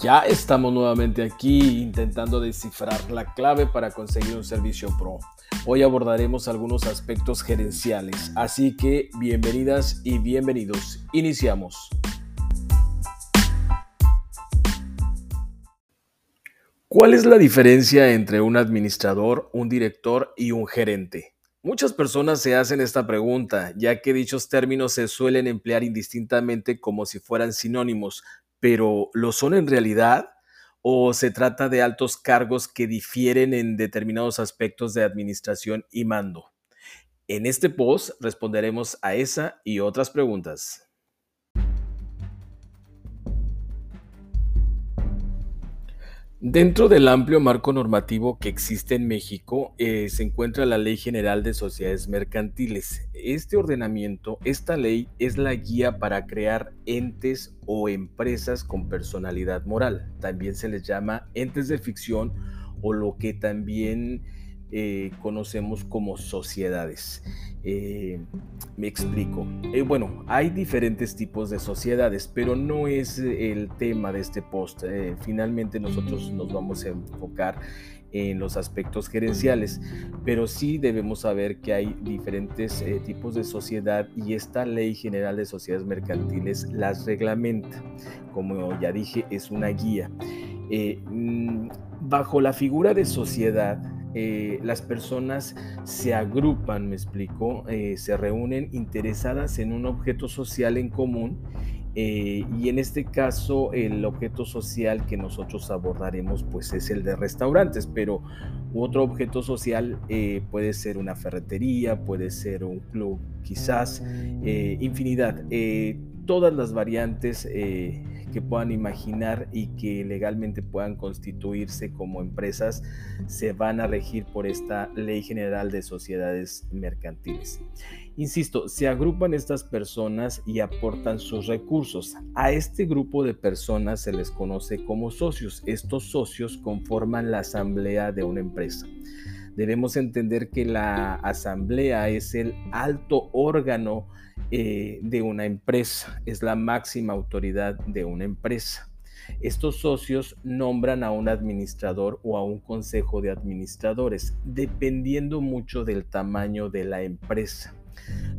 Ya estamos nuevamente aquí intentando descifrar la clave para conseguir un servicio pro. Hoy abordaremos algunos aspectos gerenciales, así que bienvenidas y bienvenidos. Iniciamos. ¿Cuál es la diferencia entre un administrador, un director y un gerente? Muchas personas se hacen esta pregunta, ya que dichos términos se suelen emplear indistintamente como si fueran sinónimos, pero ¿lo son en realidad? ¿O se trata de altos cargos que difieren en determinados aspectos de administración y mando? En este post responderemos a esa y otras preguntas. Dentro del amplio marco normativo que existe en México eh, se encuentra la Ley General de Sociedades Mercantiles. Este ordenamiento, esta ley es la guía para crear entes o empresas con personalidad moral. También se les llama entes de ficción o lo que también eh, conocemos como sociedades. Eh, me explico. Eh, bueno, hay diferentes tipos de sociedades, pero no es el tema de este post. finalmente nosotros nos vamos a enfocar en los aspectos gerenciales, pero sí debemos saber que hay diferentes tipos de sociedad y esta ley general de sociedades mercantiles las reglamenta. Como ya dije, es una guía. Mm, bajo la figura de sociedad, eh, las personas se agrupan, me explico, eh, se reúnen interesadas en un objeto social en común eh, y en este caso el objeto social que nosotros abordaremos pues es el de restaurantes, pero otro objeto social puede ser una ferretería, puede ser un club, quizás infinidad, todas las variantes que puedan imaginar y que legalmente puedan constituirse como empresas se van a regir por esta Ley General de Sociedades Mercantiles. Insisto, se agrupan estas personas y aportan sus recursos. A este grupo de personas se les conoce como socios. Estos socios conforman la asamblea de una empresa. Debemos entender que la asamblea es el alto órgano eh, de una empresa, es la máxima autoridad de una empresa. Estos socios nombran a un administrador o a un consejo de administradores, dependiendo mucho del tamaño de la empresa.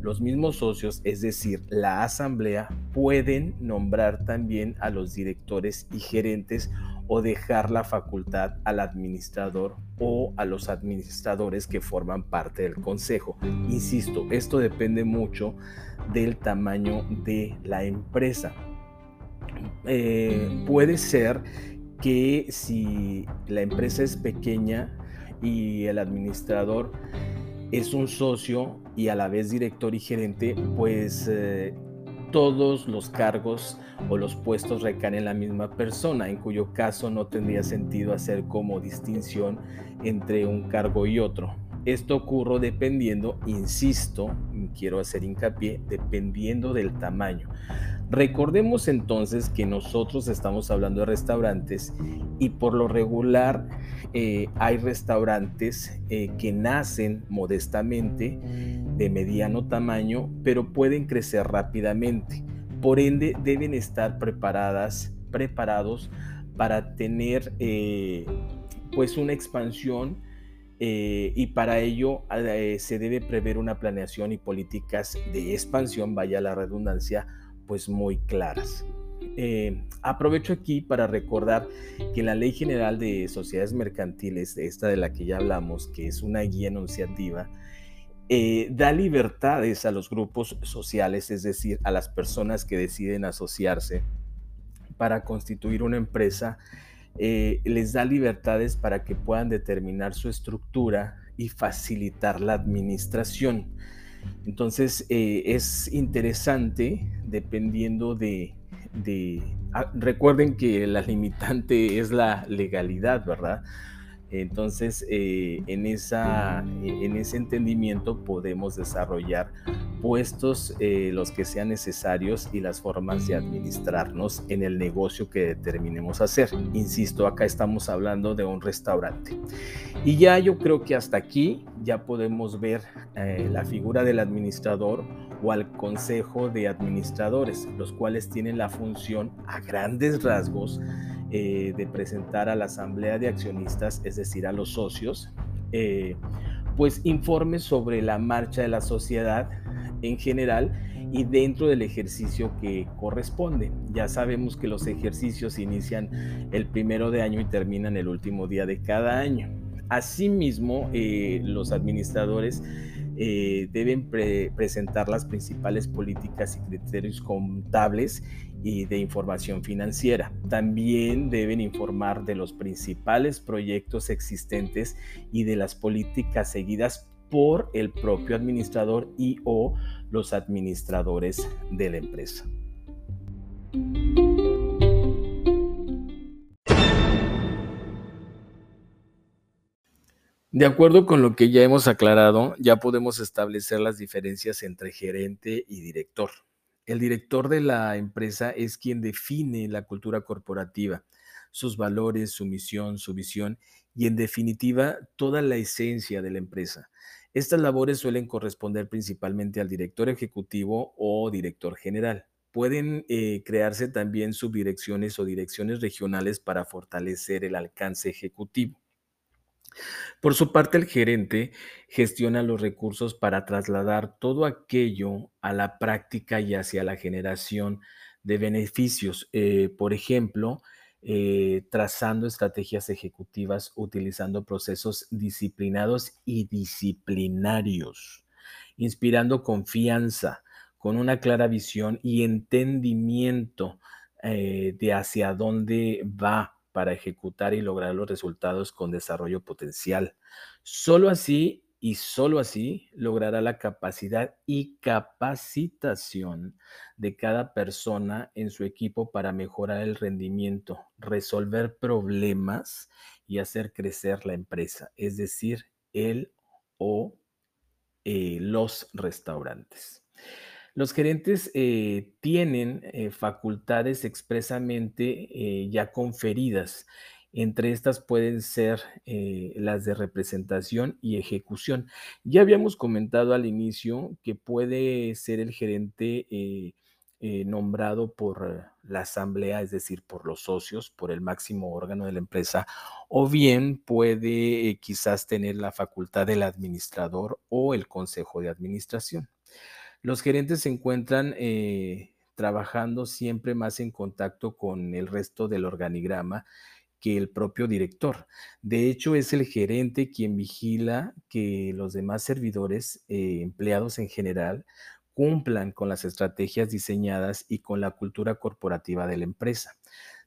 Los mismos socios, es decir, la asamblea, pueden nombrar también a los directores y gerentes o dejar la facultad al administrador o a los administradores que forman parte del consejo. Insisto, esto depende mucho del tamaño de la empresa. Eh, puede ser que si la empresa es pequeña y el administrador es un socio y a la vez director y gerente, pues eh, todos los cargos o los puestos recaen en la misma persona, en cuyo caso no tendría sentido hacer como distinción entre un cargo y otro. Esto ocurre dependiendo, insisto, quiero hacer hincapié, dependiendo del tamaño. Recordemos entonces que nosotros estamos hablando de restaurantes y por lo regular eh, hay restaurantes eh, que nacen modestamente de mediano tamaño, pero pueden crecer rápidamente. Por ende, deben estar preparadas, preparados para tener eh, pues una expansión eh, y para ello eh, se debe prever una planeación y políticas de expansión, vaya la redundancia, pues muy claras. aprovecho aquí para recordar que la Ley General de Sociedades Mercantiles, esta de la que ya hablamos, que es una guía enunciativa, eh, da libertades a los grupos sociales, es decir, a las personas que deciden asociarse para constituir una empresa, eh, les da libertades para que puedan determinar su estructura y facilitar la administración. Entonces eh, es interesante dependiendo de, ah, recuerden que la limitante es la legalidad, ¿verdad? Entonces, eh, en, esa, en ese entendimiento podemos desarrollar puestos eh, los que sean necesarios y las formas de administrarnos en el negocio que determinemos hacer. Insisto, acá estamos hablando de un restaurante. Y ya yo creo que hasta aquí ya podemos ver eh, la figura del administrador o al consejo de administradores, los cuales tienen la función a grandes rasgos eh, de presentar a la asamblea de accionistas, es decir, a los socios, eh, pues informes sobre la marcha de la sociedad en general y dentro del ejercicio que corresponde. Ya sabemos que los ejercicios inician el primero de año y terminan el último día de cada año. Asimismo, eh, los administradores deben presentar las principales políticas y criterios contables y de información financiera. También deben informar de los principales proyectos existentes y de las políticas seguidas por el propio administrador y o los administradores de la empresa. De acuerdo con lo que ya hemos aclarado, ya podemos establecer las diferencias entre gerente y director. El director de la empresa es quien define la cultura corporativa, sus valores, su misión, su visión y en definitiva toda la esencia de la empresa. Estas labores suelen corresponder principalmente al director ejecutivo o director general. Pueden eh, crearse también subdirecciones o direcciones regionales para fortalecer el alcance ejecutivo. Por su parte, el gerente gestiona los recursos para trasladar todo aquello a la práctica y hacia la generación de beneficios. Eh, por ejemplo, eh, trazando estrategias ejecutivas utilizando procesos disciplinados y disciplinarios, inspirando confianza con una clara visión y entendimiento eh, de hacia dónde va para ejecutar y lograr los resultados con desarrollo potencial. Solo así y solo así logrará la capacidad y capacitación de cada persona en su equipo para mejorar el rendimiento, resolver problemas y hacer crecer la empresa, es decir, el o eh, los restaurantes. Los gerentes eh, tienen eh, facultades expresamente ya conferidas entre estas pueden ser eh, las de representación y ejecución. Ya habíamos comentado al inicio que puede ser el gerente eh, eh, nombrado por la asamblea, es decir, por los socios, por el máximo órgano de la empresa, o bien puede quizás tener la facultad del administrador o el consejo de administración. Los gerentes se encuentran trabajando siempre más en contacto con el resto del organigrama que el propio director. De hecho, es el gerente quien vigila que los demás servidores, eh, empleados en general, cumplan con las estrategias diseñadas y con la cultura corporativa de la empresa.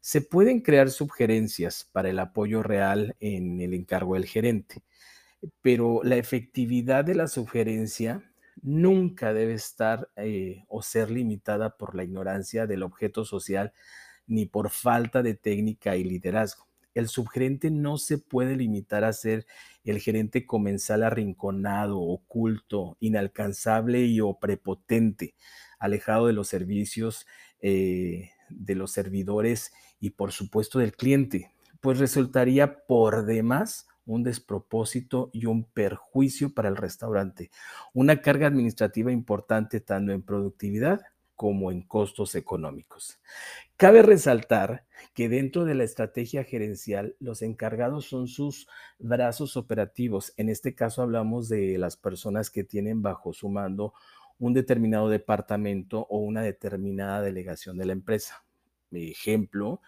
Se pueden crear sugerencias para el apoyo real en el encargo del gerente, pero la efectividad de la sugerencia nunca debe estar eh, o ser limitada por la ignorancia del objeto social ni por falta de técnica y liderazgo. El subgerente no se puede limitar a ser el gerente comensal arrinconado, oculto, inalcanzable y o prepotente, alejado de los servicios, eh, de los servidores y por supuesto del cliente, pues resultaría por demás un despropósito y un perjuicio para el restaurante, una carga administrativa importante tanto en productividad como en costos económicos. Cabe resaltar que dentro de la estrategia gerencial, los encargados son sus brazos operativos. En este caso hablamos de las personas que tienen bajo su mando un determinado departamento o una determinada delegación de la empresa. Ejemplo,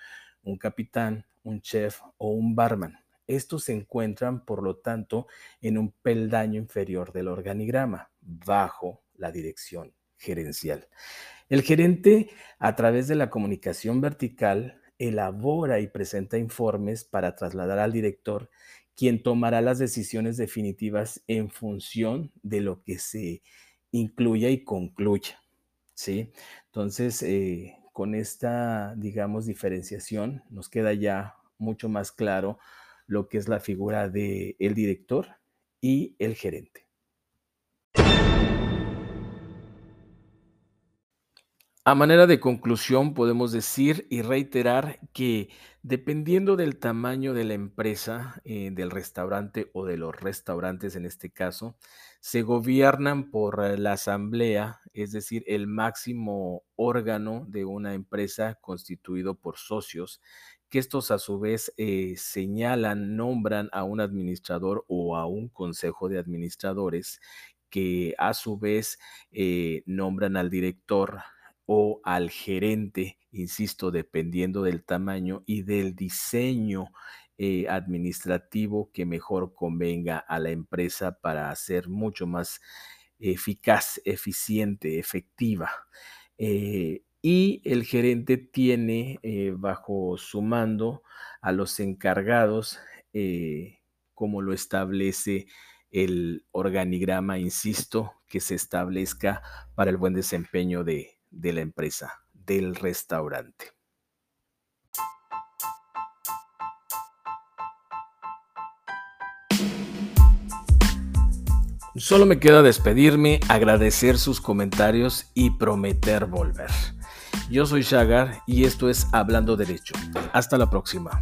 un capitán, un chef o un barman. Estos se encuentran, por lo tanto, en un peldaño inferior del organigrama, bajo la dirección gerencial. El gerente, a través de la comunicación vertical, elabora y presenta informes para trasladar al director, quien tomará las decisiones definitivas en función de lo que se incluya y concluya. ¿sí? Entonces, eh, con esta, digamos, diferenciación, nos queda ya mucho más claro lo que es la figura del el director y el gerente. A manera de conclusión, podemos decir y reiterar que dependiendo del tamaño de la empresa, eh, del restaurante o de los restaurantes en este caso, se gobiernan por la asamblea, es decir, el máximo órgano de una empresa constituido por socios que estos a su vez eh, señalan, nombran a un administrador o a un consejo de administradores que a su vez eh, nombran al director o al gerente, insisto, dependiendo del tamaño y del diseño eh, administrativo que mejor convenga a la empresa para ser mucho más eficaz, eficiente, efectiva. Y el gerente tiene eh, bajo su mando a los encargados, como lo establece el organigrama, insisto, que se establezca para el buen desempeño de, de la empresa, del restaurante. Solo me queda despedirme, agradecer sus comentarios y prometer volver. Yo soy Shagar y esto es Hablando Derecho. Hasta la próxima.